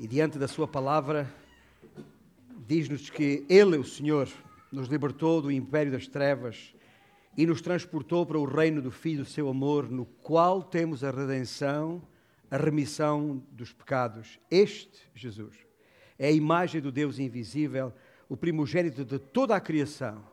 e diante da Sua palavra, diz-nos que Ele, o Senhor, nos libertou do império das trevas e nos transportou para o reino do Filho do seu amor, no qual temos a redenção, a remissão dos pecados. Este, Jesus, é a imagem do Deus invisível, o primogênito de toda a criação,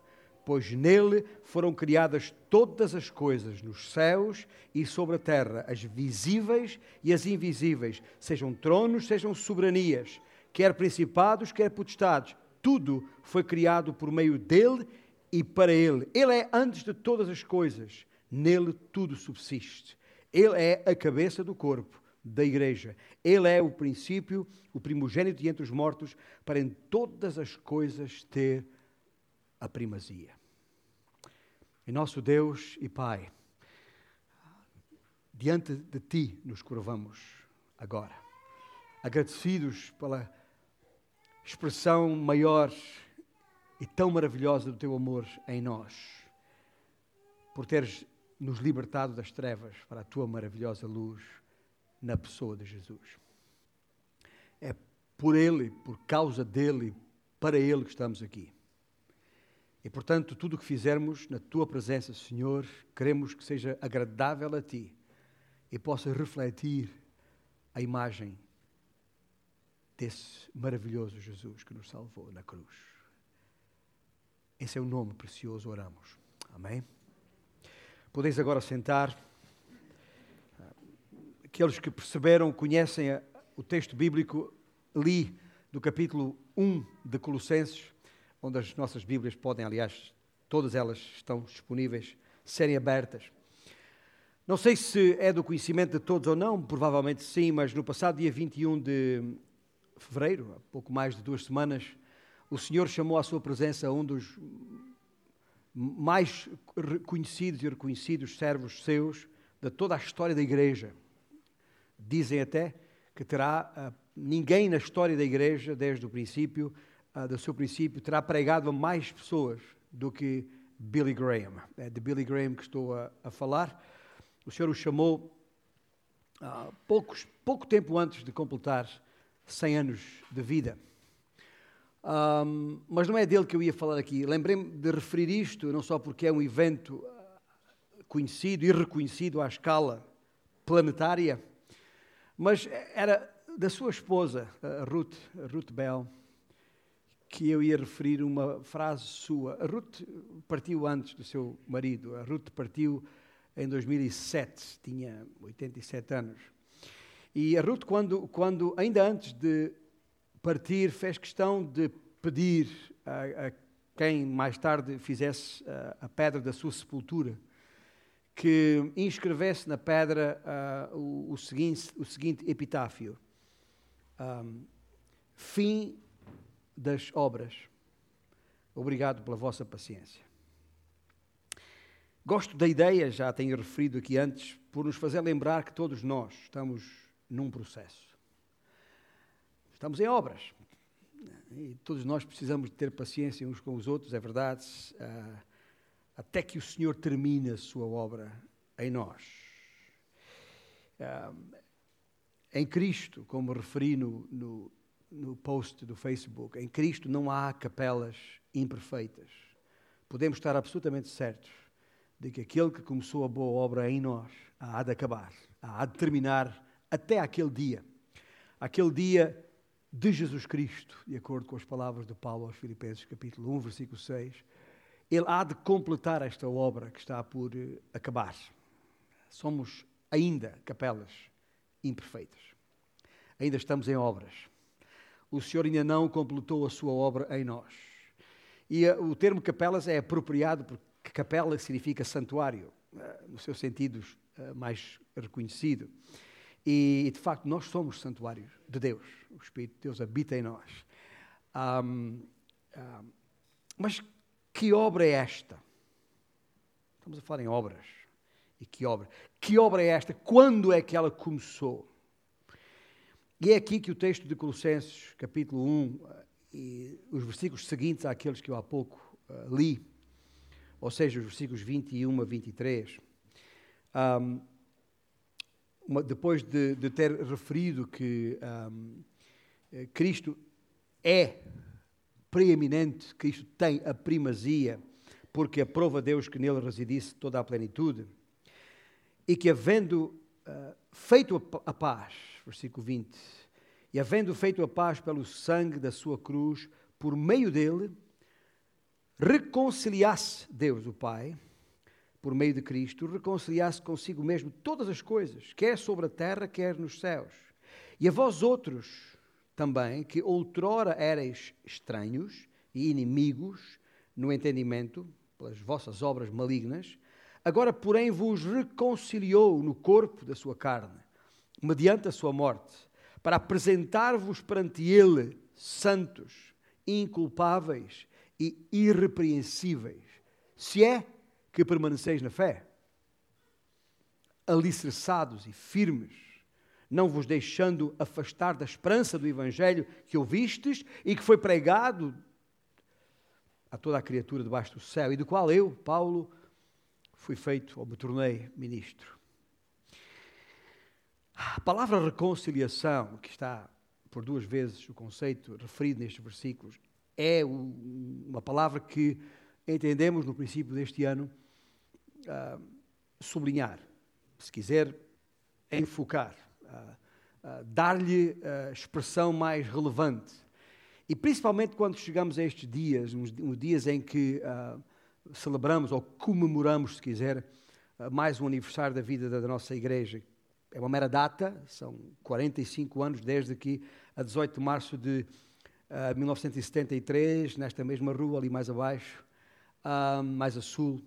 pois nele foram criadas todas as coisas, nos céus e sobre a terra, as visíveis e as invisíveis, sejam tronos, sejam soberanias, quer principados, quer potestades. Tudo foi criado por meio dele e para ele. Ele é antes de todas as coisas. Nele tudo subsiste. Ele é a cabeça do corpo da igreja. Ele é o princípio, o primogênito entre os mortos, para em todas as coisas ter a primazia. E nosso Deus e Pai, diante de Ti nos curvamos agora, agradecidos pela expressão maior e tão maravilhosa do Teu amor em nós, por teres nos libertado das trevas para a Tua maravilhosa luz na pessoa de Jesus. É por Ele, por causa dele, para Ele que estamos aqui. E portanto, tudo o que fizermos na Tua presença, Senhor, queremos que seja agradável a Ti e possa refletir a imagem desse maravilhoso Jesus que nos salvou na cruz. Esse é o nome precioso, oramos. Amém? Podeis agora sentar aqueles que perceberam, conhecem o texto bíblico, li do capítulo 1 de Colossenses, onde as nossas Bíblias podem, aliás, todas elas estão disponíveis, serem abertas. Não sei se é do conhecimento de todos ou não, provavelmente sim, mas no passado dia 21 de fevereiro, há pouco mais de duas semanas, o Senhor chamou à sua presença um dos mais conhecidos e reconhecidos servos seus de toda a história da igreja. Dizem até que terá uh, ninguém na história da igreja, desde o princípio, uh, do seu princípio, terá pregado a mais pessoas do que Billy Graham. É de Billy Graham que estou a, a falar. O Senhor o chamou uh, poucos, pouco tempo antes de completar 100 anos de vida. Um, mas não é dele que eu ia falar aqui. Lembrei-me de referir isto, não só porque é um evento conhecido e reconhecido à escala planetária, mas era da sua esposa, Ruth, Ruth Bell, que eu ia referir uma frase sua. A Ruth partiu antes do seu marido. A Ruth partiu em 2007, tinha 87 anos. E a Ruth, quando, quando ainda antes de partir, fez questão de pedir a, a quem mais tarde fizesse a, a pedra da sua sepultura que inscrevesse na pedra uh, o, o, seguinte, o seguinte epitáfio: um, Fim das obras. Obrigado pela vossa paciência. Gosto da ideia, já tenho referido aqui antes, por nos fazer lembrar que todos nós estamos num processo. Estamos em obras. E todos nós precisamos de ter paciência uns com os outros, é verdade. Uh, até que o Senhor termine a sua obra em nós. em Cristo, como referi no, no, no post do Facebook, em Cristo não há capelas imperfeitas. Podemos estar absolutamente certos de que aquele que começou a boa obra em nós há de acabar, há de terminar até aquele dia. Aquele dia de Jesus Cristo, de acordo com as palavras de Paulo aos Filipenses, capítulo 1, versículo 6 ele há de completar esta obra que está por eh, acabar. Somos ainda capelas imperfeitas. Ainda estamos em obras. O Senhor ainda não completou a sua obra em nós. E uh, o termo capelas é apropriado porque capela significa santuário, uh, no seu sentido uh, mais reconhecido. E, de facto, nós somos santuários de Deus. O Espírito de Deus habita em nós. Um, um, mas que obra é esta? Estamos a falar em obras. E que obra? Que obra é esta? Quando é que ela começou? E é aqui que o texto de Colossenses, capítulo 1, e os versículos seguintes àqueles que eu há pouco uh, li, ou seja, os versículos 21 a 23, um, uma, depois de, de, ter referido que um, eh, Cristo é preeminente, Cristo tem a primazia, porque aprova Deus que nele residisse toda a plenitude, e que havendo feito a paz, versículo 20, e havendo feito a paz pelo sangue da sua cruz, por meio dele, reconciliasse Deus, o Pai, por meio de Cristo, reconciliasse consigo mesmo todas as coisas, quer sobre a terra, quer nos céus. E a vós outros também, que outrora erais estranhos e inimigos no entendimento, pelas vossas obras malignas, agora, porém, vos reconciliou no corpo da sua carne, mediante a sua morte, para apresentar-vos perante Ele santos, inculpáveis e irrepreensíveis, se é que permaneceis na fé, alicerçados e firmes, não vos deixando afastar da esperança do Evangelho que ouvistes e que foi pregado a toda a criatura debaixo do céu, e do qual eu, Paulo, fui feito ou me tornei ministro. A palavra reconciliação, que está por duas vezes o conceito referido nestes versículos, é uma palavra que entendemos no princípio deste ano uh, sublinhar, se quiser enfocar, uh, uh, dar-lhe expressão mais relevante. E principalmente quando chegamos a estes dias, uns, uns dias em que celebramos ou comemoramos, se quiser, mais um aniversário da vida da, nossa igreja. É uma mera data, são 45 anos desde que, a 18 de março de uh, 1973, nesta mesma rua, ali mais abaixo, uh, mais a sul,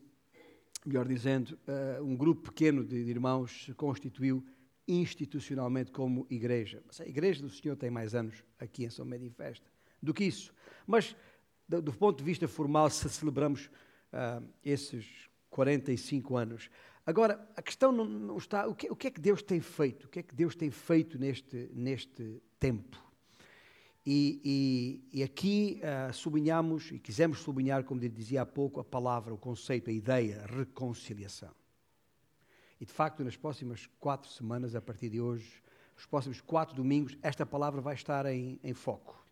melhor dizendo, uh, um grupo pequeno de, de, irmãos se constituiu institucionalmente como igreja. Mas a igreja do Senhor tem mais anos aqui em São Médio e Festa do que isso. Mas, do, do ponto de vista formal, se celebramos uh, esses 45 anos. Agora, a questão não, não está. O que, o que, é que Deus tem feito? O que é que Deus tem feito neste, neste tempo? E, e, e aqui uh, sublinhamos, e quisemos sublinhar, como dizia há pouco, a palavra, o conceito, a ideia, reconciliação. E de facto, nas próximas quatro semanas, a partir de hoje, os próximos quatro domingos, esta palavra vai estar em, em foco.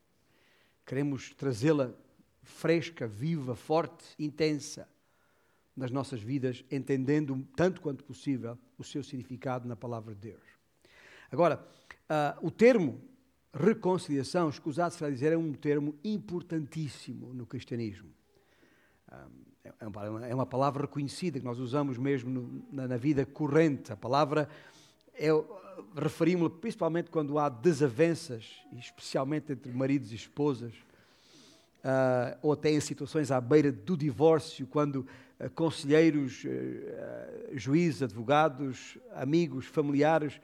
Queremos trazê-la fresca, viva, forte, intensa nas nossas vidas, entendendo tanto quanto possível o seu significado na palavra de Deus. Agora, uh, o termo reconciliação, escusado será dizer, é um termo importantíssimo no cristianismo. É, é uma palavra reconhecida que nós usamos mesmo no, na, na, vida corrente. A palavra é, referimos-la principalmente quando há desavenças, especialmente entre maridos e esposas, uh, ou até em situações à beira do divórcio, quando uh, conselheiros, uh, juízes, advogados, amigos, familiares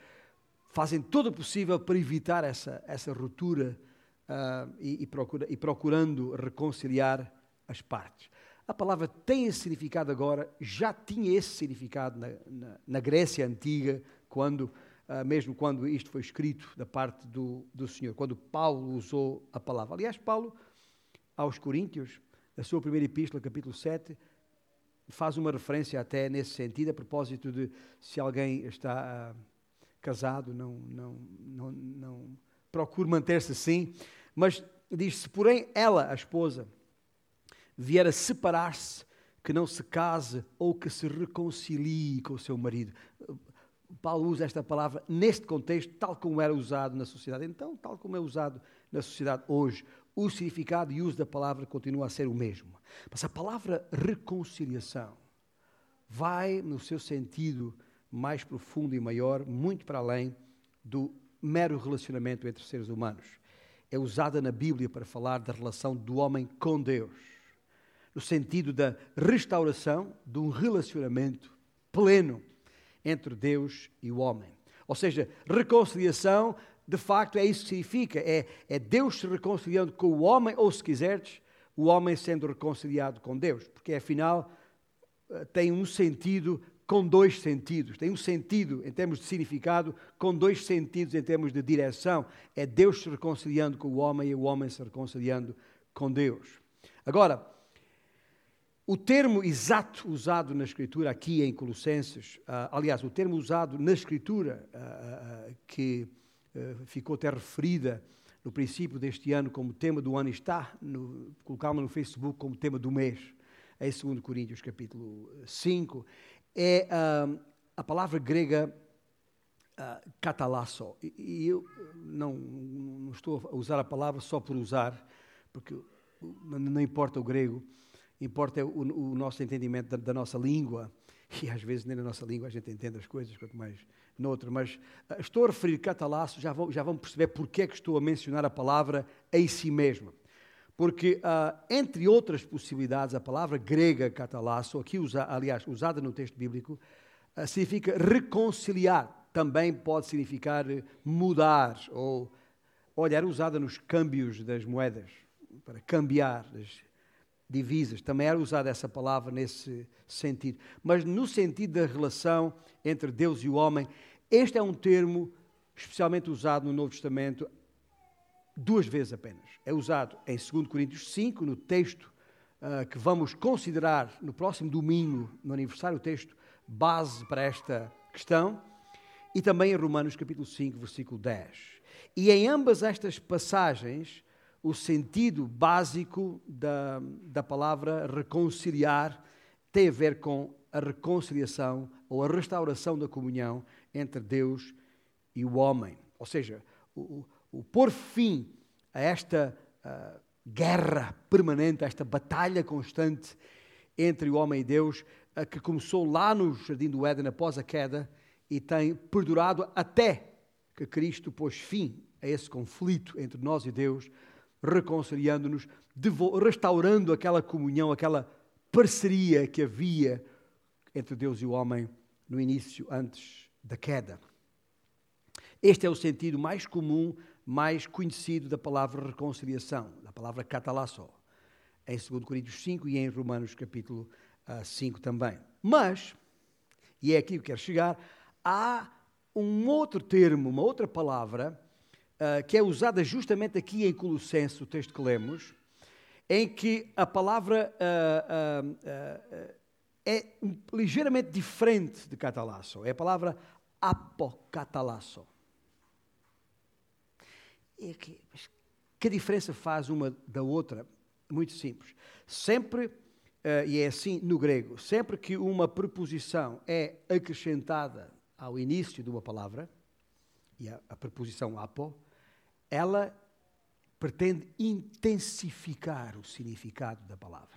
fazem todo o possível para evitar essa, essa ruptura e, e, procura, e procurando reconciliar as partes. A palavra tem esse significado agora, já tinha esse significado na, na, na Grécia Antiga, quando, mesmo quando isto foi escrito da parte do, do Senhor, quando Paulo usou a palavra. Aliás, Paulo, aos Coríntios, na sua primeira epístola, capítulo 7, faz uma referência até nesse sentido, a propósito de se alguém está. Uh, casado, não, não, não, não procure manter-se assim, mas diz-se, porém, ela, a esposa, vier a separar-se, que não se case ou que se reconcilie com o seu marido. Paulo usa esta palavra neste contexto, tal como era usado na sociedade. Então, tal como é usado na sociedade hoje, o significado e uso da palavra continua a ser o mesmo. Mas a palavra reconciliação vai, no seu sentido mais profundo e maior, muito para além do mero relacionamento entre seres humanos. É usada na Bíblia para falar da relação do homem com Deus, no sentido da restauração de um relacionamento pleno entre Deus e o homem. Ou seja, reconciliação, de facto, é isso que significa: é, é Deus se reconciliando com o homem, ou se quiseres, o homem sendo reconciliado com Deus, porque afinal eh, tem um sentido com dois sentidos. Tem um sentido em termos de significado, com dois sentidos em termos de direção. É Deus se reconciliando com o homem e o homem se reconciliando com Deus. Agora, o termo exato usado na Escritura aqui em Colossenses, uh, aliás, o termo usado na Escritura uh, uh, que ficou até referida no princípio deste ano como tema do ano está, colocámos no Facebook como tema do mês, em 2 Coríntios capítulo 5, é uh, a palavra grega uh, catalasso. E, e eu não, não, estou a usar a palavra só por usar, porque não importa o grego, importa o, o nosso entendimento da, da, nossa língua. E às vezes nem na nossa língua a gente entende as coisas, quanto mais noutra. Mas uh, estou a referir catalasso, já vão, já vão perceber porque é que estou a mencionar a palavra em si mesma. Porque, uh, entre outras possibilidades, a palavra grega catalasso, aqui usa, aliás, usada no texto bíblico, uh, significa reconciliar. Também pode significar mudar, ou, olha, era usada nos câmbios das moedas, para cambiar as divisas. Também era usada essa palavra nesse sentido. Mas no sentido da relação entre Deus e o homem, este é um termo especialmente usado no Novo Testamento duas vezes apenas. É usado em 2 Coríntios 5, no texto uh, que vamos considerar no próximo domingo, no aniversário, o texto base para esta questão, e também em Romanos capítulo 5, versículo 10. E em ambas estas passagens, o sentido básico da, da palavra reconciliar tem a ver com a reconciliação ou a restauração da comunhão entre Deus e o homem. Ou seja, o, o pôr fim a esta uh, guerra permanente, a esta batalha constante entre o homem e Deus, uh, que começou lá no Jardim do Éden após a queda e tem perdurado até que Cristo pôs fim a esse conflito entre nós e Deus, reconciliando-nos, restaurando aquela comunhão, aquela parceria que havia entre Deus e o homem no início, antes da queda. Este é o sentido mais comum mais conhecido da palavra reconciliação, da palavra catalasso, em 2 Coríntios 5 e em Romanos capítulo 5 ah, também. Mas, e é aqui que quero chegar, há um outro termo, uma outra palavra, uh, que é usada justamente aqui em Colossenses, o texto que lemos, em que a palavra uh, uh, é ligeiramente diferente de catalasso. É a palavra apocatalasso. É que, que diferença faz uma da outra? Muito simples. Sempre, e é assim no grego, sempre que uma preposição é acrescentada ao início de uma palavra, e a, a preposição apo, ela pretende intensificar o significado da palavra.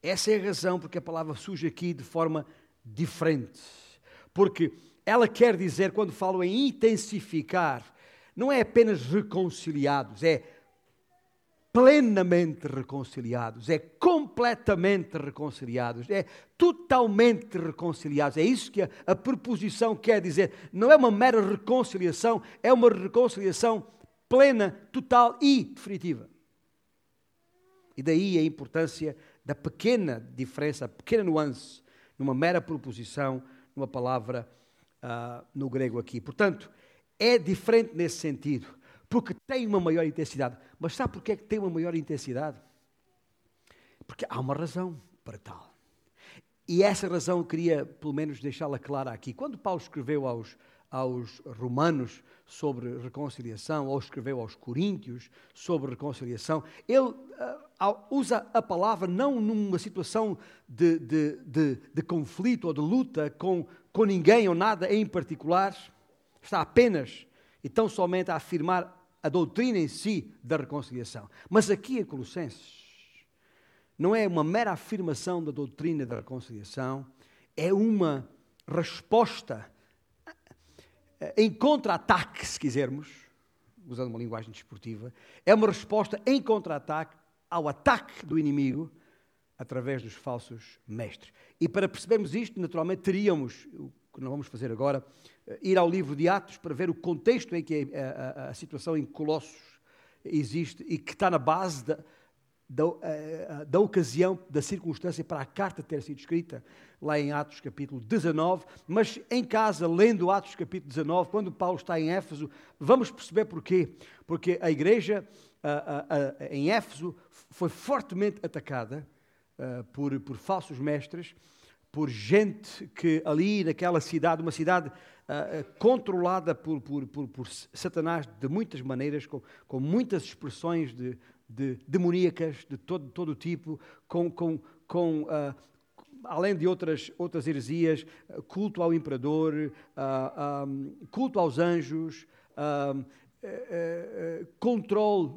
Essa é a razão porque a palavra surge aqui de forma diferente. Porque ela quer dizer, quando falo em intensificar, não é apenas reconciliados, é plenamente reconciliados, é completamente reconciliados, é totalmente reconciliados. É isso que a, a quer dizer. Não é uma mera reconciliação, é uma reconciliação plena, total e definitiva. E daí a importância da pequena diferença, a pequena nuance, numa mera proposição, numa palavra uh, no grego aqui. Portanto, é diferente nesse sentido, porque tem uma maior intensidade. Mas sabe porquê é que tem uma maior intensidade? Porque há uma razão para tal. E essa razão eu queria, pelo menos, deixá-la clara aqui. Quando Paulo escreveu aos, aos romanos sobre reconciliação, ou escreveu aos coríntios sobre reconciliação, ele uh, usa a palavra não numa situação de, de, de, de conflito ou de luta com, com ninguém ou nada em particular, está apenas e tão somente a afirmar a doutrina em si da reconciliação. Mas aqui em Colossenses, não é uma mera afirmação da doutrina da reconciliação, é uma resposta eh, em contra-ataque, se quisermos, usando uma linguagem desportiva, é uma resposta em contra-ataque ao ataque do inimigo através dos falsos mestres. E para percebermos isto, naturalmente, teríamos, que não vamos fazer agora, eh, ir ao livro de Atos para ver o contexto em que a, a, a situação em Colossos existe e que está na base da, da, eh, da, ocasião, da circunstância para a carta ter sido escrita, lá em Atos capítulo 19, mas em casa, lendo Atos capítulo 19, quando Paulo está em Éfeso, vamos perceber porquê. Porque a igreja em Éfeso foi fortemente atacada por, por falsos mestres, por gente que ali naquela cidade, uma cidade uh, controlada por, por, por, por, Satanás de muitas maneiras, com, com muitas expressões de, de demoníacas de todo, todo tipo, com, com, com uh, além de outras, outras heresias, culto ao imperador, uh, um, culto aos anjos, controle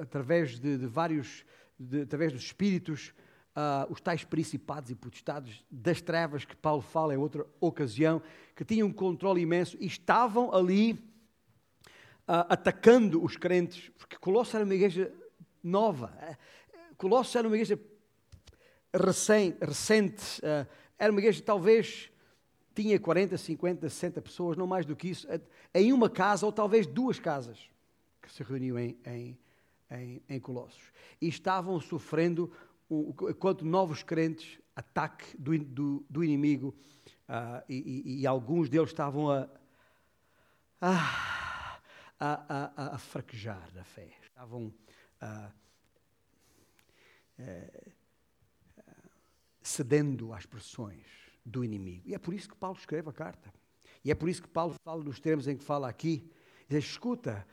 através de, de vários, de, através dos espíritos, uh, os tais principados e potestades das trevas que Paulo fala em outra ocasião, que tinham um controle imenso e estavam ali uh, atacando os crentes, porque Colossos era uma igreja nova, Colossos era uma igreja recente, uh, era uma igreja talvez tinha 40, 50, 60 pessoas, não mais do que isso, em uma casa ou talvez duas casas que se reuniam em, em, em, em Colossos. E estavam sofrendo quanto novos crentes, ataque do, do, do inimigo, uh, e, e, e, alguns deles estavam a, a, a, a fraquejar na fé, estavam uh, uh, cedendo às pressões do inimigo. E é por isso que Paulo escreve a carta. E é por isso que Paulo fala nos termos em que fala aqui. Diz, escuta,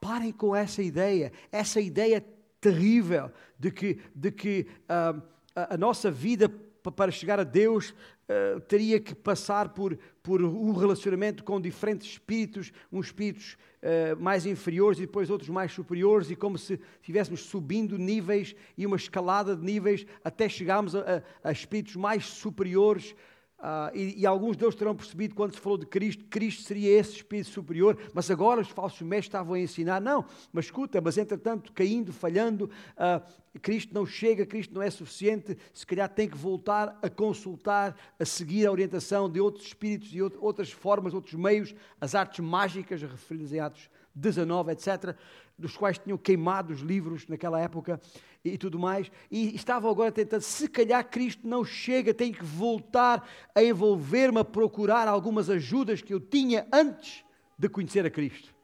parem com essa ideia, essa ideia terrível de que, de que uh, a, a, nossa vida para chegar a Deus uh, teria que passar por, por um relacionamento com diferentes espíritos, uns espíritos uh, mais inferiores e depois outros mais superiores, e como se estivéssemos subindo níveis e uma escalada de níveis até chegarmos a, a, a espíritos mais superiores. Uh, e, e, alguns deles terão percebido quando se falou de Cristo, Cristo seria esse Espírito superior, mas agora os falsos mestres estavam a ensinar, não, mas escuta, mas entretanto, caindo, falhando, uh, Cristo não chega, Cristo não é suficiente, se calhar tem que voltar a consultar, a seguir a orientação de outros espíritos e outras formas, outros meios, as artes mágicas, referidas em Atos 19, etc., dos quais tinham queimado os livros naquela época e tudo mais, e estavam agora tentando, se calhar Cristo não chega, tenho que voltar a envolver-me, a procurar algumas ajudas que eu tinha antes de conhecer a Cristo.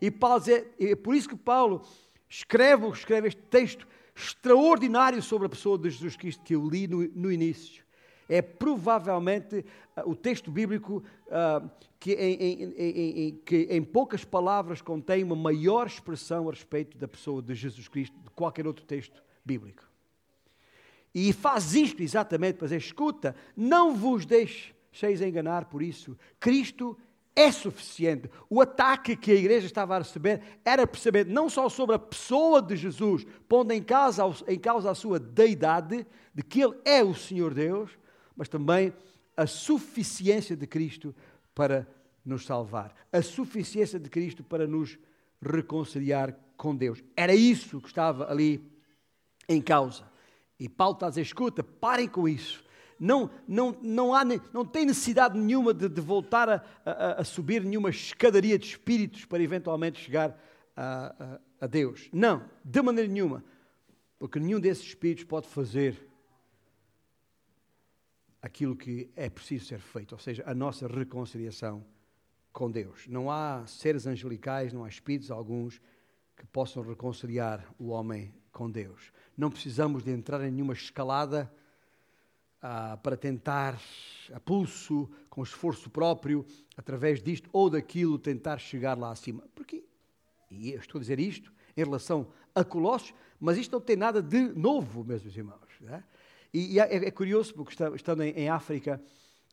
E Paulo é por isso que Paulo escreve, escreve este texto extraordinário sobre a pessoa de Jesus Cristo que eu li no, no início. É provavelmente uh, o texto bíblico uh, que, em, em, em, que, em, poucas palavras, contém uma maior expressão a respeito da pessoa de Jesus Cristo de qualquer outro texto bíblico. E faz isto exatamente para dizer: escuta, não vos deixeis enganar por isso. Cristo é suficiente. O ataque que a igreja estava a receber era perceber não só sobre a pessoa de Jesus, pondo em causa, em causa a sua deidade, de que Ele é o Senhor Deus, mas também a suficiência de Cristo para nos salvar, a suficiência de Cristo para nos reconciliar com Deus. Era isso que estava ali em causa. E Paulo está a dizer: escuta, parem com isso. Não, não, não, há, não tem necessidade nenhuma de, de voltar a, a, a, subir nenhuma escadaria de espíritos para eventualmente chegar a, a Deus. Não, de maneira nenhuma. Porque nenhum desses espíritos pode fazer aquilo que é preciso ser feito, ou seja, a nossa reconciliação com Deus. Não há seres angelicais, não há espíritos alguns que possam reconciliar o homem com Deus. Não precisamos de entrar em nenhuma escalada ah, para tentar, a pulso, com esforço próprio, através disto ou daquilo, tentar chegar lá acima. Porque, e eu estou a dizer isto em relação a Colossos, mas isto não tem nada de novo, meus irmãos. É? E, e é, é, curioso, porque estando em, em, África,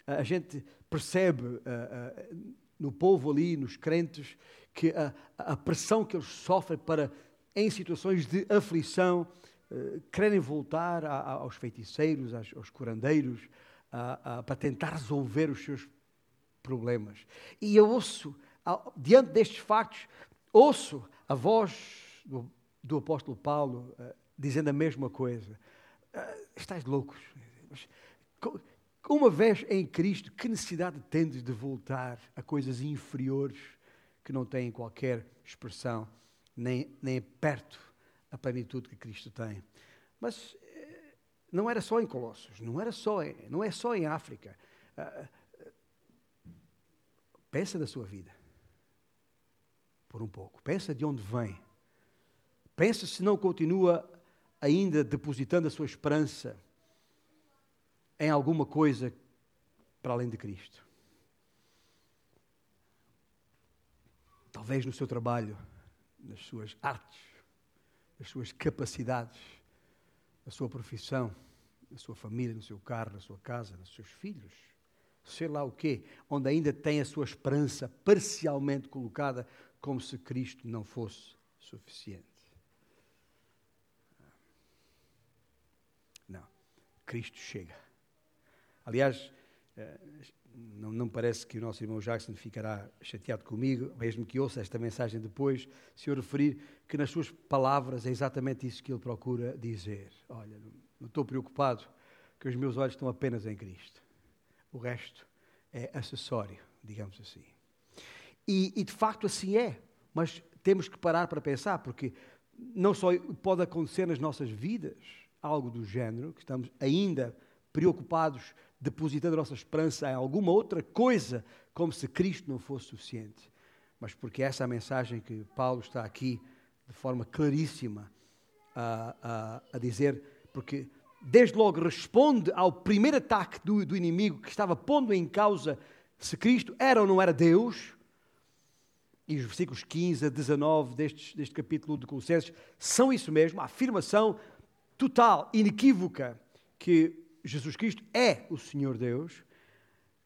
a gente percebe uh, uh, no povo ali, nos crentes, que a, a, pressão que eles sofrem para, em situações de aflição, uh, querem voltar a, a, aos feiticeiros, aos, aos curandeiros, para tentar resolver os seus problemas. E eu ouço, diante destes factos, ouço a voz do, do apóstolo Paulo dizendo a mesma coisa. Estás loucos. Uma vez em Cristo, que necessidade tendes de voltar a coisas inferiores que não têm qualquer expressão, nem, nem perto a plenitude que Cristo tem? Mas eh, não era só em Colossos, não, era só não é só em África. Uh, pensa da sua vida, por um pouco. Pensa de onde vem. Pensa se não continua ainda depositando a sua esperança em alguma coisa para além de Cristo. Talvez no seu trabalho, nas suas artes, nas suas capacidades, na sua profissão, na sua família, no seu carro, na sua casa, nos seus filhos, sei lá o quê, onde ainda tem a sua esperança parcialmente colocada como se Cristo não fosse suficiente. Não, Cristo chega. Aliás, eh, não, não parece que o nosso irmão Jackson ficará chateado comigo, mesmo que ouça esta mensagem depois, se eu referir que nas suas palavras é exatamente isso que ele procura dizer. Olha, não estou preocupado, que os meus olhos estão apenas em Cristo. O resto é acessório, digamos assim. E, e de facto assim é, mas temos que parar para pensar, porque não só pode acontecer nas nossas vidas algo do género, que estamos ainda preocupados, depositando a nossa esperança em alguma outra coisa, como se Cristo não fosse suficiente. Mas porque essa é a mensagem que Paulo está aqui, de forma claríssima, a, a, a dizer, porque desde logo responde ao primeiro ataque do, do inimigo que estava pondo em causa se Cristo era ou não era Deus. E os versículos 15 a 19 deste, deste capítulo de Colossenses são isso mesmo, a afirmação total, inequívoca, que Jesus Cristo é o Senhor Deus.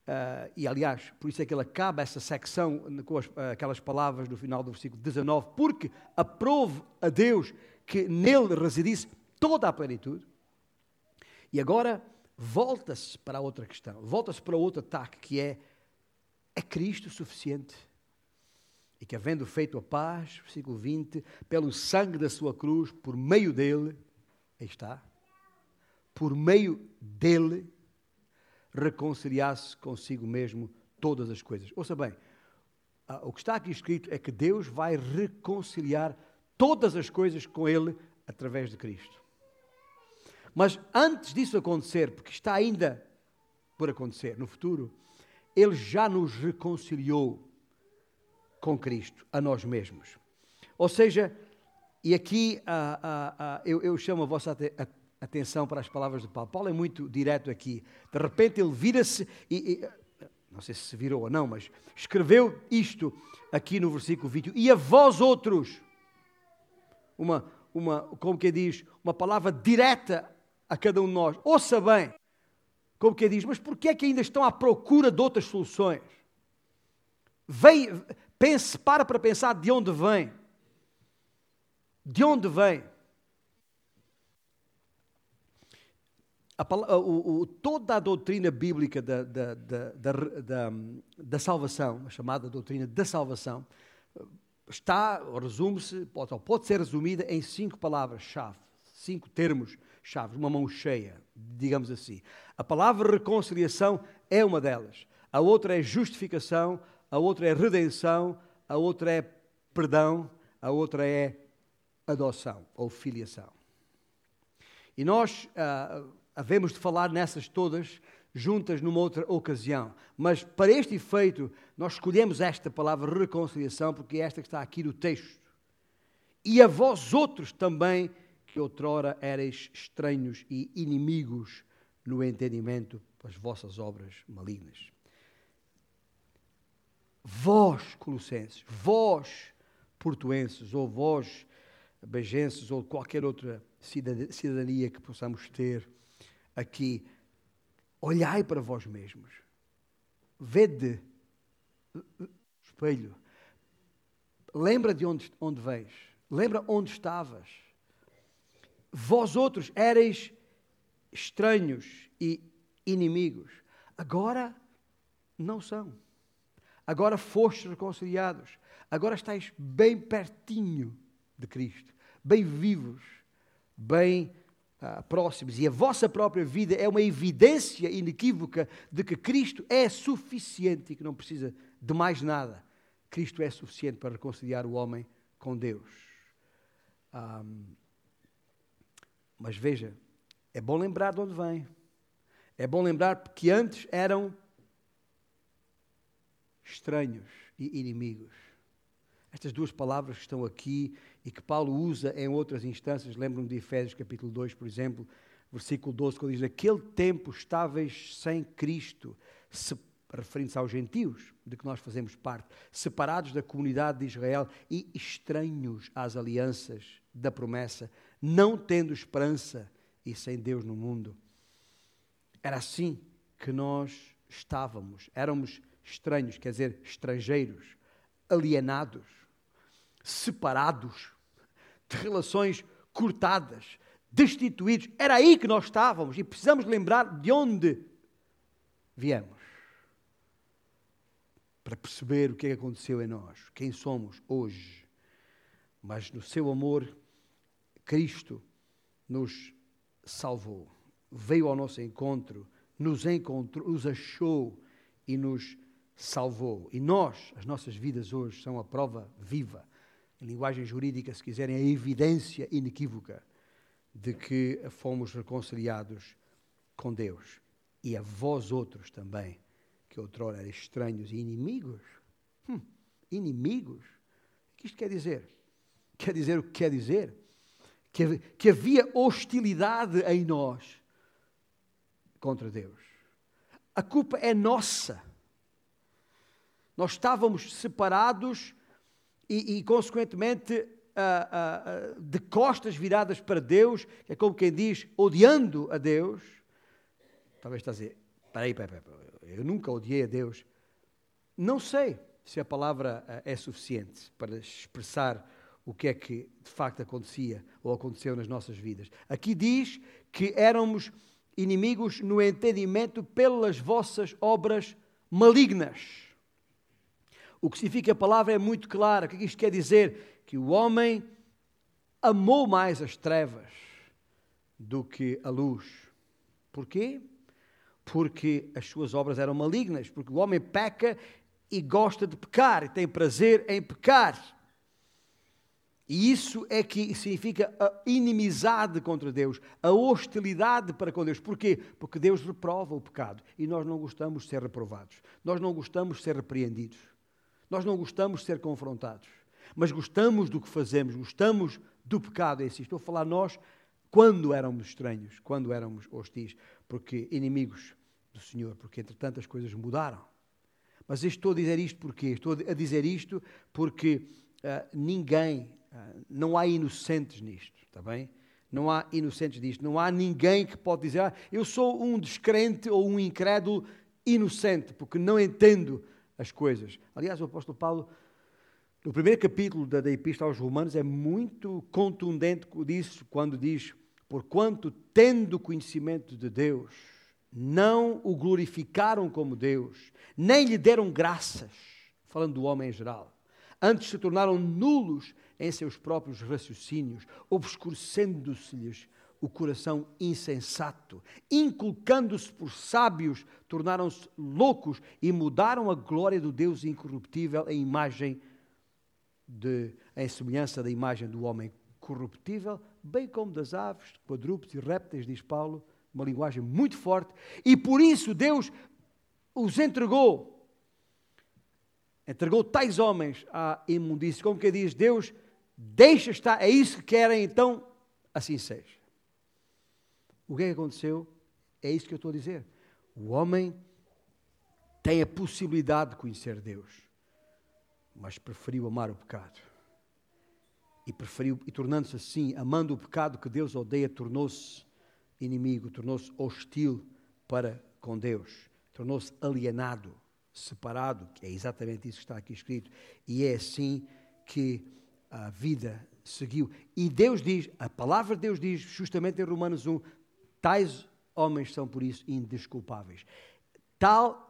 Uh, e aliás, por isso é que ele acaba essa secção com as, aquelas palavras no final do versículo 19, porque aprove a Deus que nele residisse toda a plenitude. E agora volta-se para outra questão, volta-se para outro ataque que é: é Cristo suficiente? E que, havendo feito a paz, versículo 20, pelo sangue da sua cruz, por meio dele, aí está, por meio dele, reconciliasse consigo mesmo todas as coisas. Ouça bem, o que está aqui escrito é que Deus vai reconciliar todas as coisas com ele através de Cristo. Mas antes disso acontecer, porque está ainda por acontecer no futuro, Ele já nos reconciliou com Cristo, a nós mesmos. Ou seja, e aqui ah, ah, ah, eu, eu, chamo a vossa atenção para as palavras de Paulo. Paulo é muito direto aqui. De repente ele vira-se e, e, não sei se se virou ou não, mas escreveu isto aqui no versículo 20. E a vós outros, uma, uma, como que diz, uma palavra direta a cada um de nós. Ouça bem, como que diz, mas porquê é que ainda estão à procura de outras soluções? Vem, pense, para para pensar de onde vem. De onde vem? A, o, toda a doutrina bíblica da, da, da, da, salvação, a chamada doutrina da salvação, está, resume-se, pode, pode ser resumida em cinco palavras-chave, cinco termos chaves, uma mão cheia, digamos assim. A palavra reconciliação é uma delas. A outra é justificação, a outra é redenção, a outra é perdão, a outra é adoção ou filiação. E nós ah, havemos de falar nessas todas juntas numa outra ocasião. Mas para este efeito, nós escolhemos esta palavra reconciliação porque é esta que está aqui no texto. E a vós outros também que outrora erais estranhos e inimigos no entendimento das vossas obras malignas. Vós, colossenses, vós, portuenses, ou vós, bejenses, ou qualquer outra cidadania que possamos ter aqui, olhai para vós mesmos. Vede espelho. Lembra de onde, onde vens. Lembra onde estavas vós outros erais estranhos e inimigos. Agora não são. Agora fostes reconciliados. Agora estáis bem pertinho de Cristo, bem vivos, bem uh, próximos. E a vossa própria vida é uma evidência inequívoca de que Cristo é suficiente e que não precisa de mais nada. Cristo é suficiente para reconciliar o homem com Deus. Um, mas veja, é bom lembrar de onde vem. É bom lembrar que antes eram estranhos e inimigos. Estas duas palavras que estão aqui e que Paulo usa em outras instâncias, lembram-me de Efésios capítulo 2, por exemplo, versículo 12, quando diz: Naquele tempo estáveis sem Cristo, se, referindo-se aos gentios, de que nós fazemos parte, separados da comunidade de Israel e estranhos às alianças da promessa, não tendo esperança e sem Deus no mundo. Era assim que nós estávamos, éramos estranhos, quer dizer, estrangeiros, alienados, separados, de relações cortadas, destituídos. Era aí que nós estávamos e precisamos lembrar de onde viemos para perceber o que, é que aconteceu em nós, quem somos hoje. Mas no seu amor, Cristo nos salvou, veio ao nosso encontro, nos encontrou, nos achou e nos salvou. E nós, as nossas vidas hoje, são a prova viva, em linguagem jurídica, se quiserem, a evidência inequívoca de que fomos reconciliados com Deus. E a vós outros também, que outrora eram estranhos e inimigos. Hum, inimigos? O que isto quer dizer? Quer dizer o que quer dizer? Que, que havia hostilidade em nós contra Deus. A culpa é nossa. Nós estávamos separados e, e consequentemente, de costas viradas para Deus, é como quem diz, odiando a Deus. Talvez está a dizer, peraí, peraí, peraí, eu nunca odiei a Deus. Não sei se a palavra é suficiente para expressar o que é que de facto acontecia ou aconteceu nas nossas vidas. Aqui diz que éramos inimigos no entendimento pelas vossas obras malignas. O que significa a palavra é muito clara. O que isto quer dizer? Que o homem amou mais as trevas do que a luz. Porquê? Porque as suas obras eram malignas, porque o homem peca e gosta de pecar, e tem prazer em pecar. E isso é que significa a inimizade contra Deus, a hostilidade para com Deus. Porquê? Porque Deus reprova o pecado e nós não gostamos de ser reprovados, nós não gostamos de ser repreendidos. Nós não gostamos de ser confrontados, mas gostamos do que fazemos, gostamos do pecado em si. Estou a falar nós quando éramos estranhos, quando éramos hostis, porque inimigos do Senhor, porque entretanto as coisas mudaram. Mas estou a dizer isto porque estou a dizer isto porque uh, ninguém, uh, não há inocentes nisto, está bem? Não há inocentes nisto. Não há ninguém que pode dizer, ah, eu sou um descrente ou um incrédulo inocente, porque não entendo as coisas. Aliás, o apóstolo Paulo, no primeiro capítulo da, Epístola aos Romanos, é muito contundente disso, quando diz: Porquanto, tendo conhecimento de Deus, não o glorificaram como Deus, nem lhe deram graças, falando do homem em geral. Antes se tornaram nulos em seus próprios raciocínios, obscurecendo-se-lhes o coração insensato, inculcando-se por sábios, tornaram-se loucos e mudaram a glória do Deus incorruptível em imagem de, em semelhança da imagem do homem corruptível, bem como das aves, quadrúpedes e répteis, diz Paulo, uma linguagem muito forte, e por isso Deus os entregou. Entregou tais homens à imundícia, como que diz Deus, deixa estar, é isso que querem, então assim seja. O que é que aconteceu? É isso que eu estou a dizer. O homem tem a possibilidade de conhecer Deus, mas preferiu amar o pecado. E preferiu, e tornando-se assim, amando o pecado que Deus odeia, tornou-se inimigo, tornou-se hostil para com Deus, tornou-se alienado, separado, que é exatamente isso que está aqui escrito. E é assim que a vida seguiu. E Deus diz, a palavra de Deus diz, justamente em Romanos 1, Tais homens são, por isso, indesculpáveis. Tal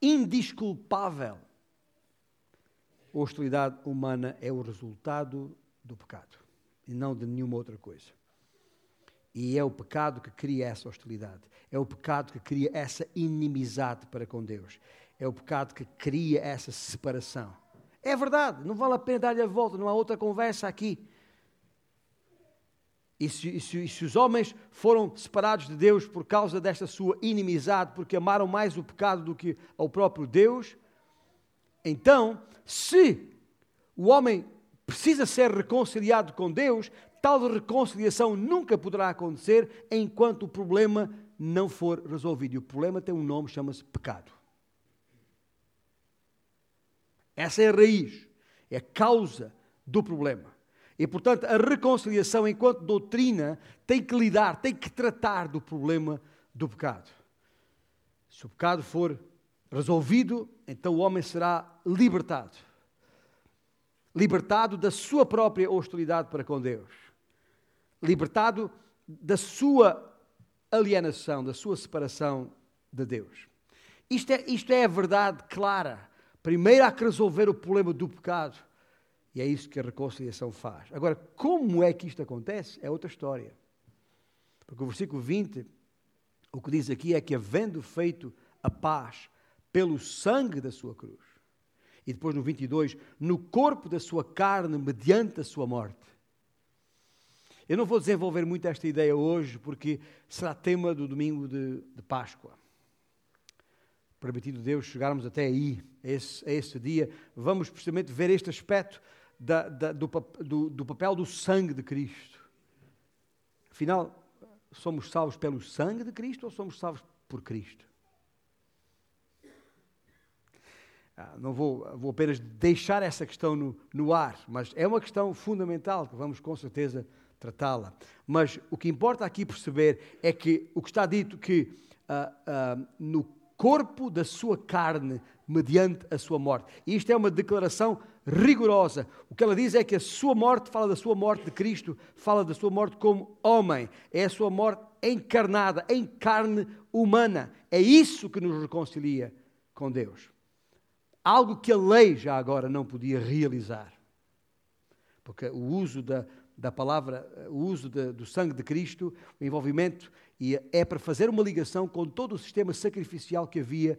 indesculpável hostilidade humana é o resultado do pecado e não de nenhuma outra coisa. E é o pecado que cria essa hostilidade. É o pecado que cria essa inimizade para com Deus. É o pecado que cria essa separação. É verdade, não vale a pena dar-lhe a volta, não há outra conversa aqui. E se, e, se, e se, os homens foram separados de Deus por causa desta sua inimizade, porque amaram mais o pecado do que ao próprio Deus, então, se o homem precisa ser reconciliado com Deus, tal reconciliação nunca poderá acontecer enquanto o problema não for resolvido. E o problema tem um nome, chama-se pecado. Essa é a raiz, é a causa do problema. E, portanto, a reconciliação, enquanto doutrina, tem que lidar, tem que tratar do problema do pecado. Se o pecado for resolvido, então o homem será libertado. Libertado da sua própria hostilidade para com Deus. Libertado da sua alienação, da sua separação de Deus. Isto é, isto é a verdade clara. Primeiro há que resolver o problema do pecado. E é isso que a reconciliação faz. Agora, como é que isto acontece? É outra história. Porque o versículo 20, o que diz aqui é que, havendo feito a paz pelo sangue da sua cruz, e depois no 22, no corpo da sua carne, mediante a sua morte. Eu não vou desenvolver muito esta ideia hoje, porque será tema do domingo de, de Páscoa permitido Deus chegarmos até aí, a esse, a esse dia, vamos precisamente ver este aspecto da, da, do, do, do papel do sangue de Cristo. Afinal, somos salvos pelo sangue de Cristo ou somos salvos por Cristo? Ah, não vou, vou apenas deixar essa questão no, no ar, mas é uma questão fundamental que vamos com certeza tratá-la. Mas o que importa aqui perceber é que o que está dito que ah, ah, no corpo da sua carne mediante a sua morte. Isto é uma declaração rigorosa. O que ela diz é que a sua morte fala da sua morte de Cristo, fala da sua morte como homem. É a sua morte encarnada, em carne humana. É isso que nos reconcilia com Deus. Algo que a lei já agora não podia realizar. Porque o uso da, da palavra, o uso de, do sangue de Cristo, o envolvimento, e é para fazer uma ligação com todo o sistema sacrificial que havia,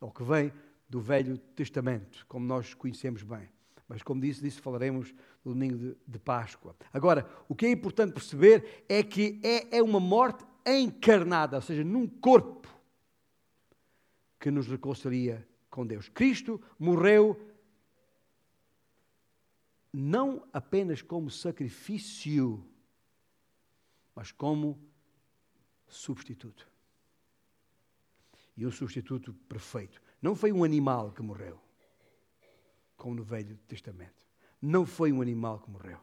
ou que vem do Velho Testamento, como nós conhecemos bem. Mas, como disse, disso falaremos no domingo de, de, Páscoa. Agora, o que é importante perceber é que é, é uma morte encarnada, ou seja, num corpo que nos reconcilia com Deus. Cristo morreu não apenas como sacrifício, mas como substituto. E um substituto perfeito. Não foi um animal que morreu, como no Velho Testamento. Não foi um animal que morreu.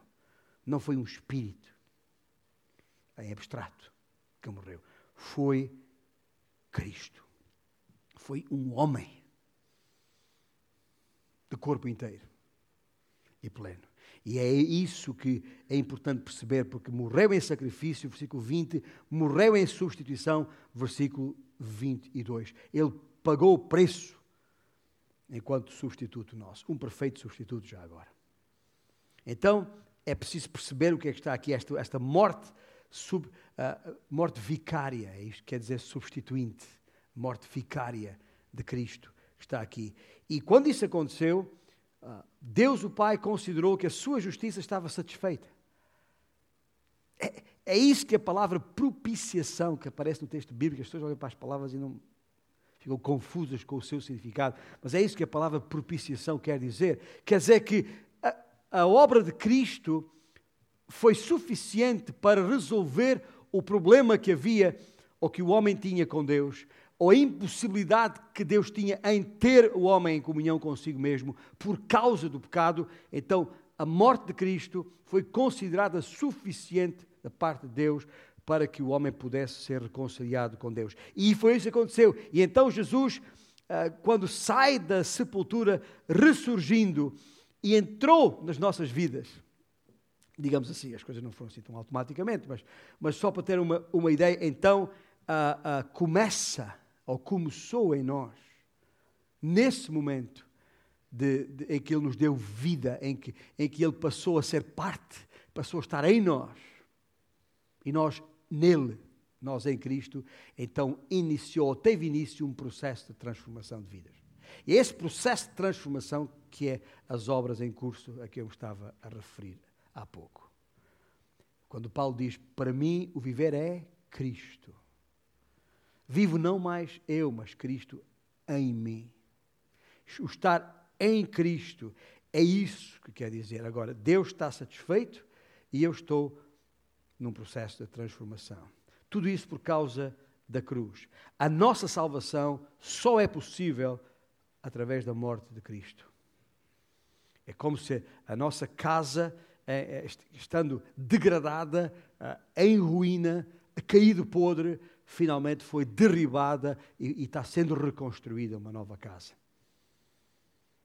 Não foi um espírito em abstrato que morreu. Foi Cristo. Foi um homem de corpo inteiro e pleno. E é isso que é importante perceber, porque morreu em sacrifício, versículo 20, morreu em substituição, versículo 22. Ele pagou o preço enquanto substituto nosso, um perfeito substituto já agora. Então, é preciso perceber o que é que está aqui, esta, esta morte, sub, uh, morte vicária, é isto que quer dizer substituinte, morte vicária de Cristo, está aqui. E quando isso aconteceu, ah, Deus, o Pai, considerou que a sua justiça estava satisfeita. É, é isso que a palavra propiciação, que aparece no texto bíblico, as pessoas olham para as palavras e não ficam confusas com o seu significado, mas é isso que a palavra propiciação quer dizer. Quer dizer que a, a obra de Cristo foi suficiente para resolver o problema que havia ou que o homem tinha com Deus, ou a impossibilidade que Deus tinha em ter o homem em comunhão consigo mesmo por causa do pecado, então a morte de Cristo foi considerada suficiente da parte de Deus para que o homem pudesse ser reconciliado com Deus. E foi isso que aconteceu. E então Jesus, ah, quando sai da sepultura, ressurgindo e entrou nas nossas vidas, digamos assim, as coisas não foram assim tão automaticamente, mas, mas só para ter uma, uma ideia, então uh, uh, começa ou começou em nós, nesse momento de, de, em que Ele nos deu vida, em que, em que Ele passou a ser parte, passou a estar em nós, e nós nele, nós em Cristo, então iniciou, teve início um processo de transformação de vidas. E esse processo de transformação que é as obras em curso a que eu estava a referir há pouco. Quando Paulo diz: Para mim o viver é Cristo Vivo não mais eu, mas Cristo em mim. O estar em Cristo é isso que quer dizer. Agora, Deus está satisfeito e eu estou num processo de transformação. Tudo isso por causa da cruz. A nossa salvação só é possível através da morte de Cristo. É como se a nossa casa, é, é, estando degradada, em ruína, caído podre, finalmente foi derribada e está sendo reconstruída uma nova casa.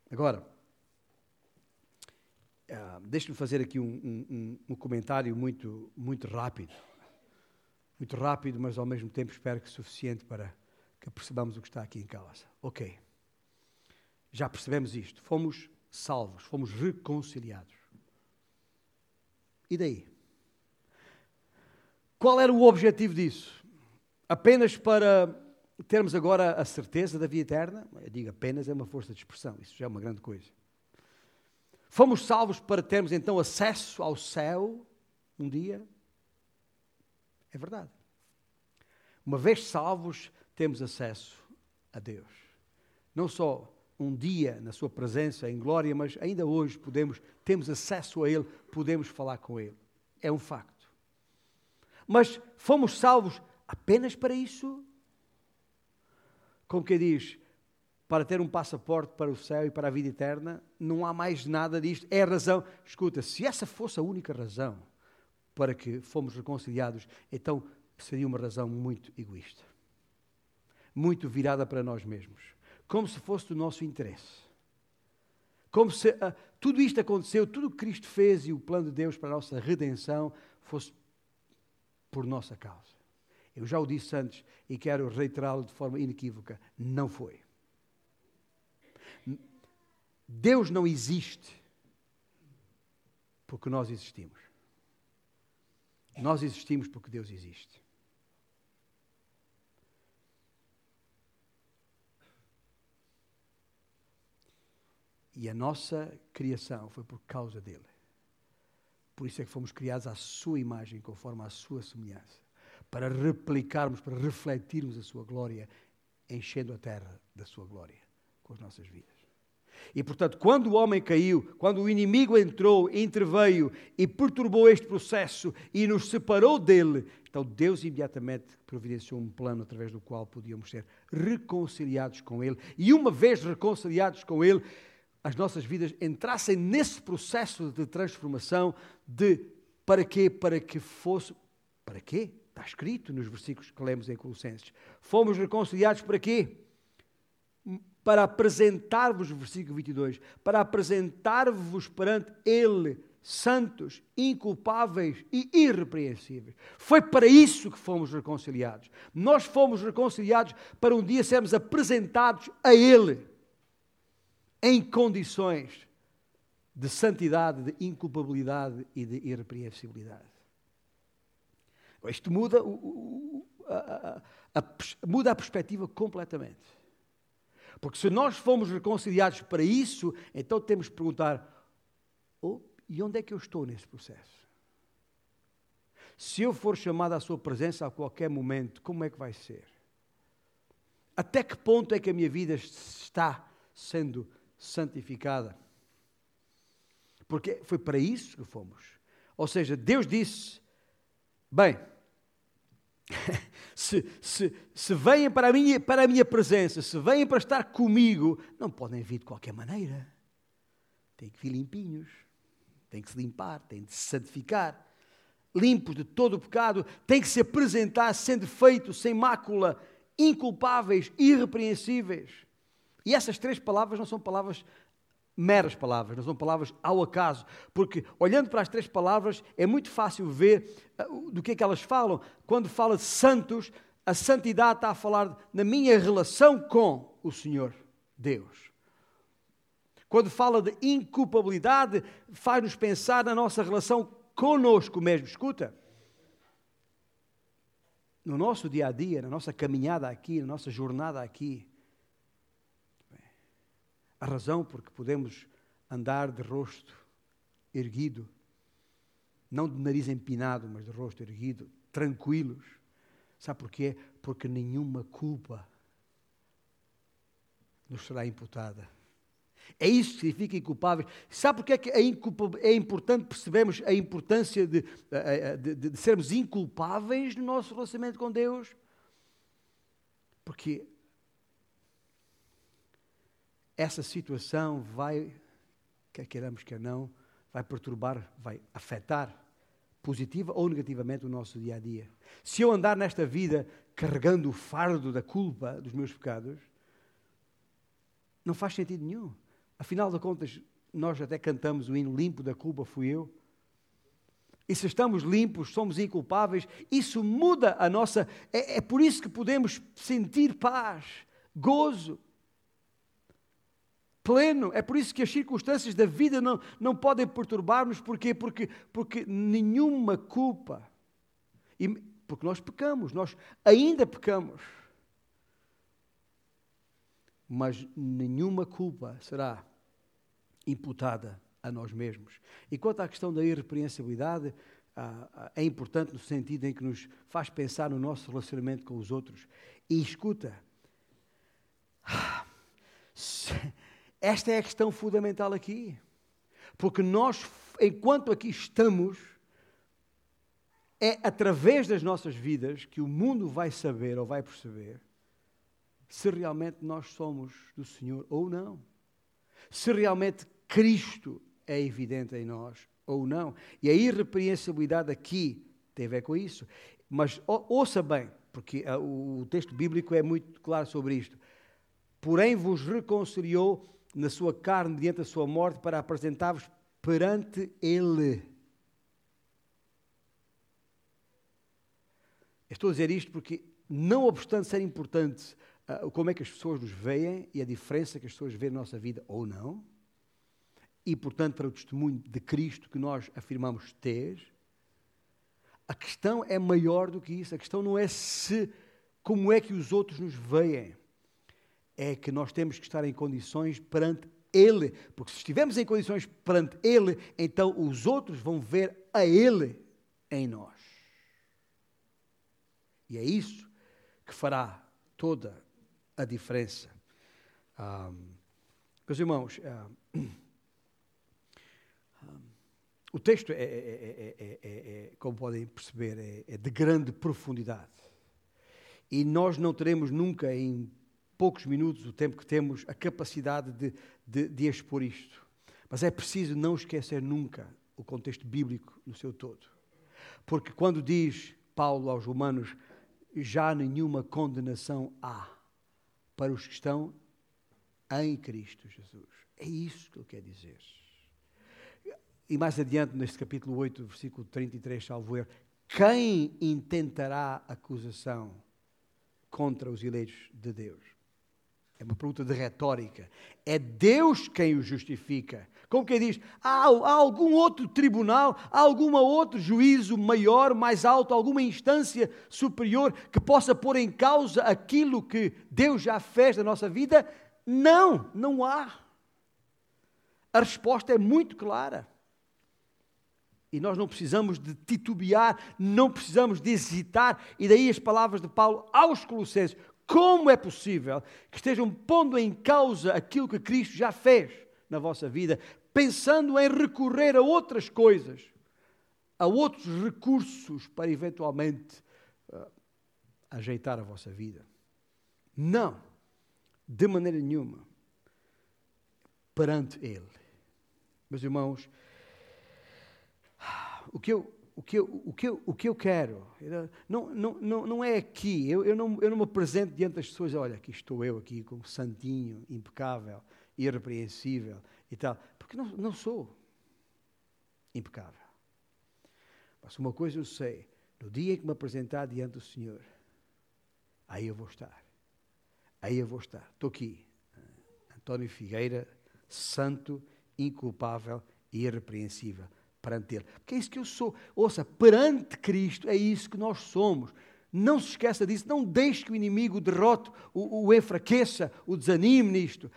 Agora, uh, deixe-me fazer aqui um, um, um, comentário muito, muito rápido. Muito rápido, mas ao mesmo tempo espero que suficiente para que percebamos o que está aqui em causa. Ok. Já percebemos isto. Fomos salvos, fomos reconciliados. E daí? Qual era o objetivo disso? Apenas para termos agora a certeza da vida eterna? Eu digo apenas, é uma força de expressão, isso já é uma grande coisa. Fomos salvos para termos então acesso ao céu um dia? É verdade. Uma vez salvos, temos acesso a Deus. Não só um dia na sua presença em glória, mas ainda hoje podemos, temos acesso a Ele, podemos falar com Ele. É um facto. Mas fomos salvos apenas para isso? Como que diz, para ter um passaporte para o céu e para a vida eterna, não há mais nada disto. É a razão. Escuta, se essa fosse a única razão para que fomos reconciliados, então seria uma razão muito egoísta. Muito virada para nós mesmos. Como se fosse do nosso interesse. Como se uh, tudo isto aconteceu, tudo o que Cristo fez e o plano de Deus para a nossa redenção fosse por nossa causa. Eu já o disse antes e quero reiterá-lo de forma inequívoca: não foi. Deus não existe porque nós existimos. Nós existimos porque Deus existe. E a nossa criação foi por causa dele. Por isso é que fomos criados à sua imagem, conforme à sua semelhança para replicarmos, para refletirmos a sua glória, enchendo a terra da sua glória com as nossas vidas. E portanto, quando o homem caiu, quando o inimigo entrou, interveio e perturbou este processo e nos separou dele, então Deus imediatamente providenciou um plano através do qual podíamos ser reconciliados com ele. E uma vez reconciliados com ele, as nossas vidas entrassem nesse processo de transformação de para quê? Para que fosse para quê? Está escrito nos versículos que lemos em Colossenses. Fomos reconciliados para quê? Para apresentar-vos, versículo 22, para apresentar-vos perante Ele, santos, inculpáveis e irrepreensíveis. Foi para isso que fomos reconciliados. Nós fomos reconciliados para um dia sermos apresentados a Ele em condições de santidade, de inculpabilidade e de irrepreensibilidade. Isto muda, o, o, a, a, a, muda a perspectiva completamente. Porque se nós fomos reconciliados para isso, então temos que perguntar: oh, e onde é que eu estou nesse processo? Se eu for chamado à Sua presença a qualquer momento, como é que vai ser? Até que ponto é que a minha vida está sendo santificada? Porque foi para isso que fomos. Ou seja, Deus disse: bem, se, se, se vêm para a, minha, para a minha presença, se vêm para estar comigo, não podem vir de qualquer maneira. Têm que vir limpinhos, têm que se limpar, têm de se santificar, limpos de todo o pecado, têm que se apresentar sendo feitos sem mácula, inculpáveis, irrepreensíveis. E essas três palavras não são palavras meras palavras, não são palavras ao acaso, porque olhando para as três palavras é muito fácil ver uh, do que é que elas falam. Quando fala de santos, a santidade está a falar na minha relação com o Senhor Deus. Quando fala de inculpabilidade, faz-nos pensar na nossa relação conosco mesmo. Escuta. No nosso dia a dia, na nossa caminhada aqui, na nossa jornada aqui, a razão porque podemos andar de rosto erguido, não de nariz empinado, mas de rosto erguido, tranquilos. Sabe porquê? Porque nenhuma culpa nos será imputada. É isso que significa inculpáveis. Sabe porque é que é importante percebermos a importância de, de, de sermos inculpáveis no nosso relacionamento com Deus? Porque essa situação vai, quer queiramos, quer não, vai perturbar, vai afetar positiva ou negativamente o nosso dia a dia. Se eu andar nesta vida carregando o fardo da culpa dos meus pecados, não faz sentido nenhum. Afinal de contas, nós até cantamos o hino limpo da culpa fui eu. E se estamos limpos, somos inculpáveis, isso muda a nossa. É, é por isso que podemos sentir paz, gozo, pleno. É por isso que as circunstâncias da vida não, não podem perturbar-nos. Porquê? Porque, porque nenhuma culpa. E, porque nós pecamos, nós ainda pecamos. Mas nenhuma culpa será imputada a nós mesmos. E quanto à questão da irrepreensibilidade, ah, ah, é importante no sentido em que nos faz pensar no nosso relacionamento com os outros. E escuta, esta é a questão fundamental aqui. Porque nós, enquanto aqui estamos, é através das nossas vidas que o mundo vai saber ou vai perceber se realmente nós somos do Senhor ou não. Se realmente Cristo é evidente em nós ou não. E a irrepreensibilidade aqui tem a ver com isso. Mas ouça bem, porque o texto bíblico é muito claro sobre isto. Porém vos reconciliou na sua carne diante da sua morte para apresentar-vos perante Ele. Estou a dizer isto porque, não obstante ser importante uh, como é que as pessoas nos veem e a diferença que as pessoas veem na nossa vida ou não, e portanto para o testemunho de Cristo que nós afirmamos ter, a questão é maior do que isso. A questão não é se, como é que os outros nos veem é que nós temos que estar em condições perante Ele, porque se estivermos em condições perante Ele, então os outros vão ver a Ele em nós. E é isso que fará toda a diferença. Um, meus irmãos, um, um, o texto é, é, é, é, como podem perceber, é de grande profundidade. E nós não teremos nunca em poucos minutos, o tempo que temos, a capacidade de, de, de expor isto. Mas é preciso não esquecer nunca o contexto bíblico no seu todo. Porque quando diz Paulo aos Romanos, já nenhuma condenação há para os que estão em Cristo Jesus. É isso que ele quer dizer. E mais adiante, neste capítulo 8, versículo 33, salvo erro, quem intentará acusação contra os eleitos de Deus? É uma pergunta de retórica. É Deus quem o justifica. Como quem diz, há, há algum outro tribunal, há algum outro juízo maior, mais alto, alguma instância superior que possa pôr em causa aquilo que Deus já fez na nossa vida? Não, não há. A resposta é muito clara. E nós não precisamos de titubear, não precisamos de hesitar. E daí as palavras de Paulo aos Colossenses: como é possível que estejam pondo em causa aquilo que Cristo já fez na vossa vida, pensando em recorrer a outras coisas, a outros recursos para eventualmente uh, ajeitar a vossa vida? Não, de maneira nenhuma. Perante Ele. Meus irmãos, o que eu o que eu, o que eu, o que eu quero. Não, não, não, não é aqui. Eu, eu, não, eu não me apresento diante das pessoas, olha, aqui estou eu, aqui como santinho, impecável, irrepreensível e tal. Porque não, não sou impecável. Mas uma coisa eu sei, no dia em que me apresentar diante do Senhor, aí eu vou estar. Aí eu vou estar. Estou aqui. António Figueira, santo, inculpável e irrepreensível perante Ele. Porque é isso que eu sou. Ouça, perante Cristo é isso que nós somos. Não se esqueça disso. Não deixe que o inimigo derrote, o, o enfraqueça, o desanime nisto.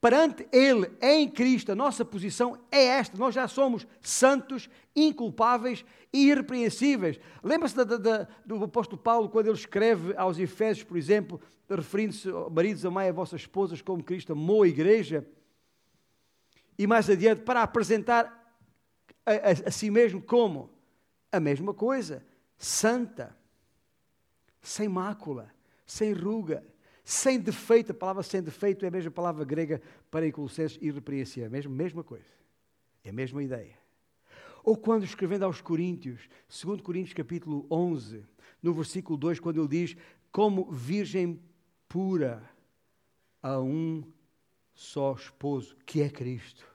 Perante Ele, em Cristo, a nossa posição é esta. Nós já somos santos, inculpáveis e irrepreensíveis. Lembra-se do apóstolo Paulo, quando ele escreve aos Efésios, por exemplo, referindo-se, maridos, amai a vossas esposas como Cristo amou a igreja. e mais adiante para apresentar a, a, a si mesmo como a mesma coisa, santa, sem mácula, sem ruga, sem defeito. A palavra sem defeito é a mesma palavra grega para em Colossenses irrepreensível, é a mesma, mesma coisa, é a mesma ideia. Ou quando escrevendo aos Coríntios, 2 Coríntios capítulo 11, no versículo 2, quando ele diz, como virgem pura a um só esposo, que é Cristo.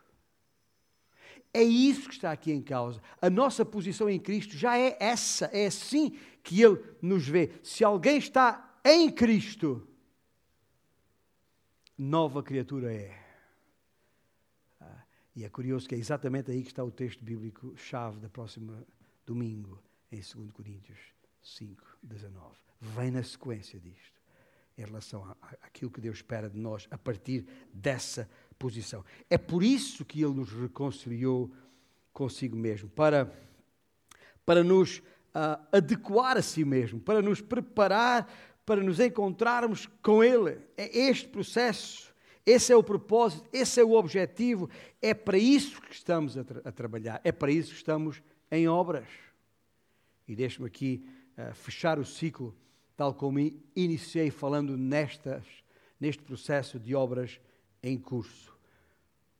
É isso que está aqui em causa. A nossa posição em Cristo já é essa, é assim que Ele nos vê. Se alguém está em Cristo, nova criatura é. E é curioso que é exatamente aí que está o texto bíblico chave da próxima domingo, em 2 Coríntios 5, 19. Vem na sequência disto, em relação àquilo que Deus espera de nós a partir dessa posição. É por isso que Ele nos reconciliou consigo mesmo, para, para nos uh, adequar a si mesmo, para nos preparar, para nos encontrarmos com Ele. É este processo esse é o propósito, esse é o objetivo, é para isso que estamos a, tra a trabalhar, é para isso que estamos em obras. E deixe-me aqui uh, fechar o ciclo, tal como iniciei falando nestas, neste processo de obras em curso.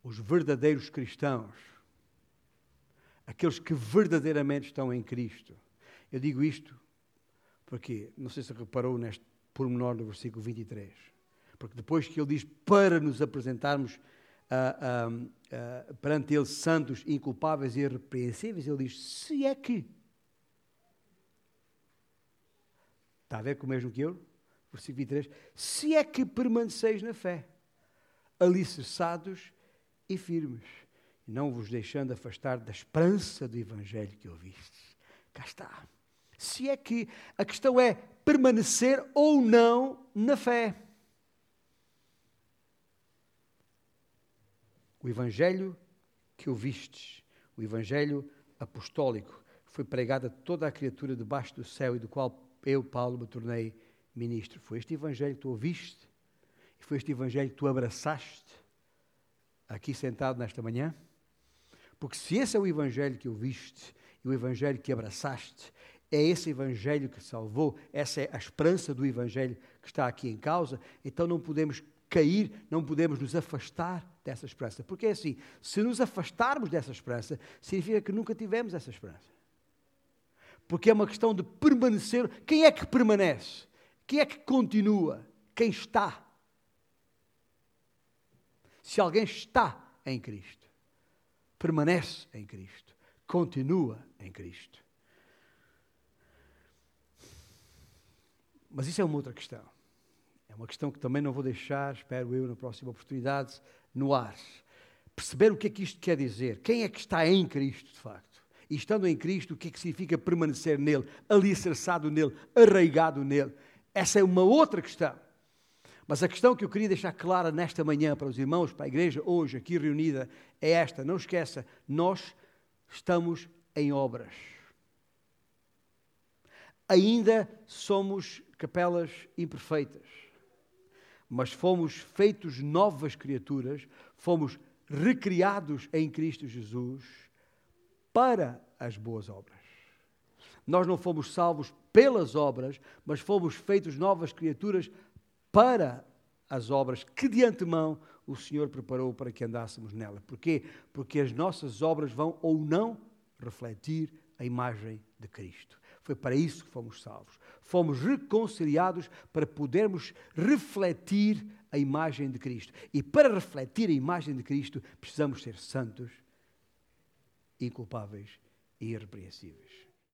Os verdadeiros cristãos, aqueles que verdadeiramente estão em Cristo. Eu digo isto porque, não sei se reparou neste pormenor do versículo 23 porque depois que ele diz para nos apresentarmos uh, uh, uh, perante ele santos, inculpáveis e irrepreensíveis, ele diz: se é que. Está a ver com o mesmo que eu? Versículo 23. Se é que permaneceis na fé, alicerçados e firmes, não vos deixando afastar da esperança do Evangelho que ouvistes. Cá está. Se é que a questão é permanecer ou não na fé. O Evangelho que ouvistes, o Evangelho apostólico, foi pregado a toda a criatura debaixo do céu e do qual eu, Paulo, me tornei ministro. Foi este Evangelho que tu ouviste e foi este Evangelho que tu abraçaste aqui sentado nesta manhã? Porque se esse é o Evangelho que ouviste e o Evangelho que abraçaste, é esse Evangelho que salvou, essa é a esperança do Evangelho que está aqui em causa, então não podemos cair, não podemos nos afastar dessa esperança. Porque é assim: se nos afastarmos dessa esperança, significa que nunca tivemos essa esperança. Porque é uma questão de permanecer. Quem é que permanece? Quem é que continua? Quem está? Se alguém está em Cristo, permanece em Cristo, continua em Cristo. Mas isso é uma outra questão uma questão que também não vou deixar, espero eu, na próxima oportunidade, no ar. Perceber o que é que isto quer dizer. Quem é que está em Cristo, de facto? E estando em Cristo, o que é que significa permanecer nele, alicerçado nele, arraigado nele? Essa é uma outra questão. Mas a questão que eu queria deixar clara nesta manhã para os irmãos, para a igreja hoje aqui reunida, é esta: não esqueça, nós estamos em obras. Ainda somos capelas imperfeitas mas fomos feitos novas criaturas, fomos recriados em Cristo Jesus para as boas obras. Nós não fomos salvos pelas obras, mas fomos feitos novas criaturas para as obras que de antemão o Senhor preparou para que andássemos nela. Porquê? Porque as nossas obras vão ou não refletir a imagem de Cristo. Foi para isso que fomos salvos. Fomos reconciliados para podermos refletir a imagem de Cristo. E para refletir a imagem de Cristo, precisamos ser santos, inculpáveis e irrepreensíveis.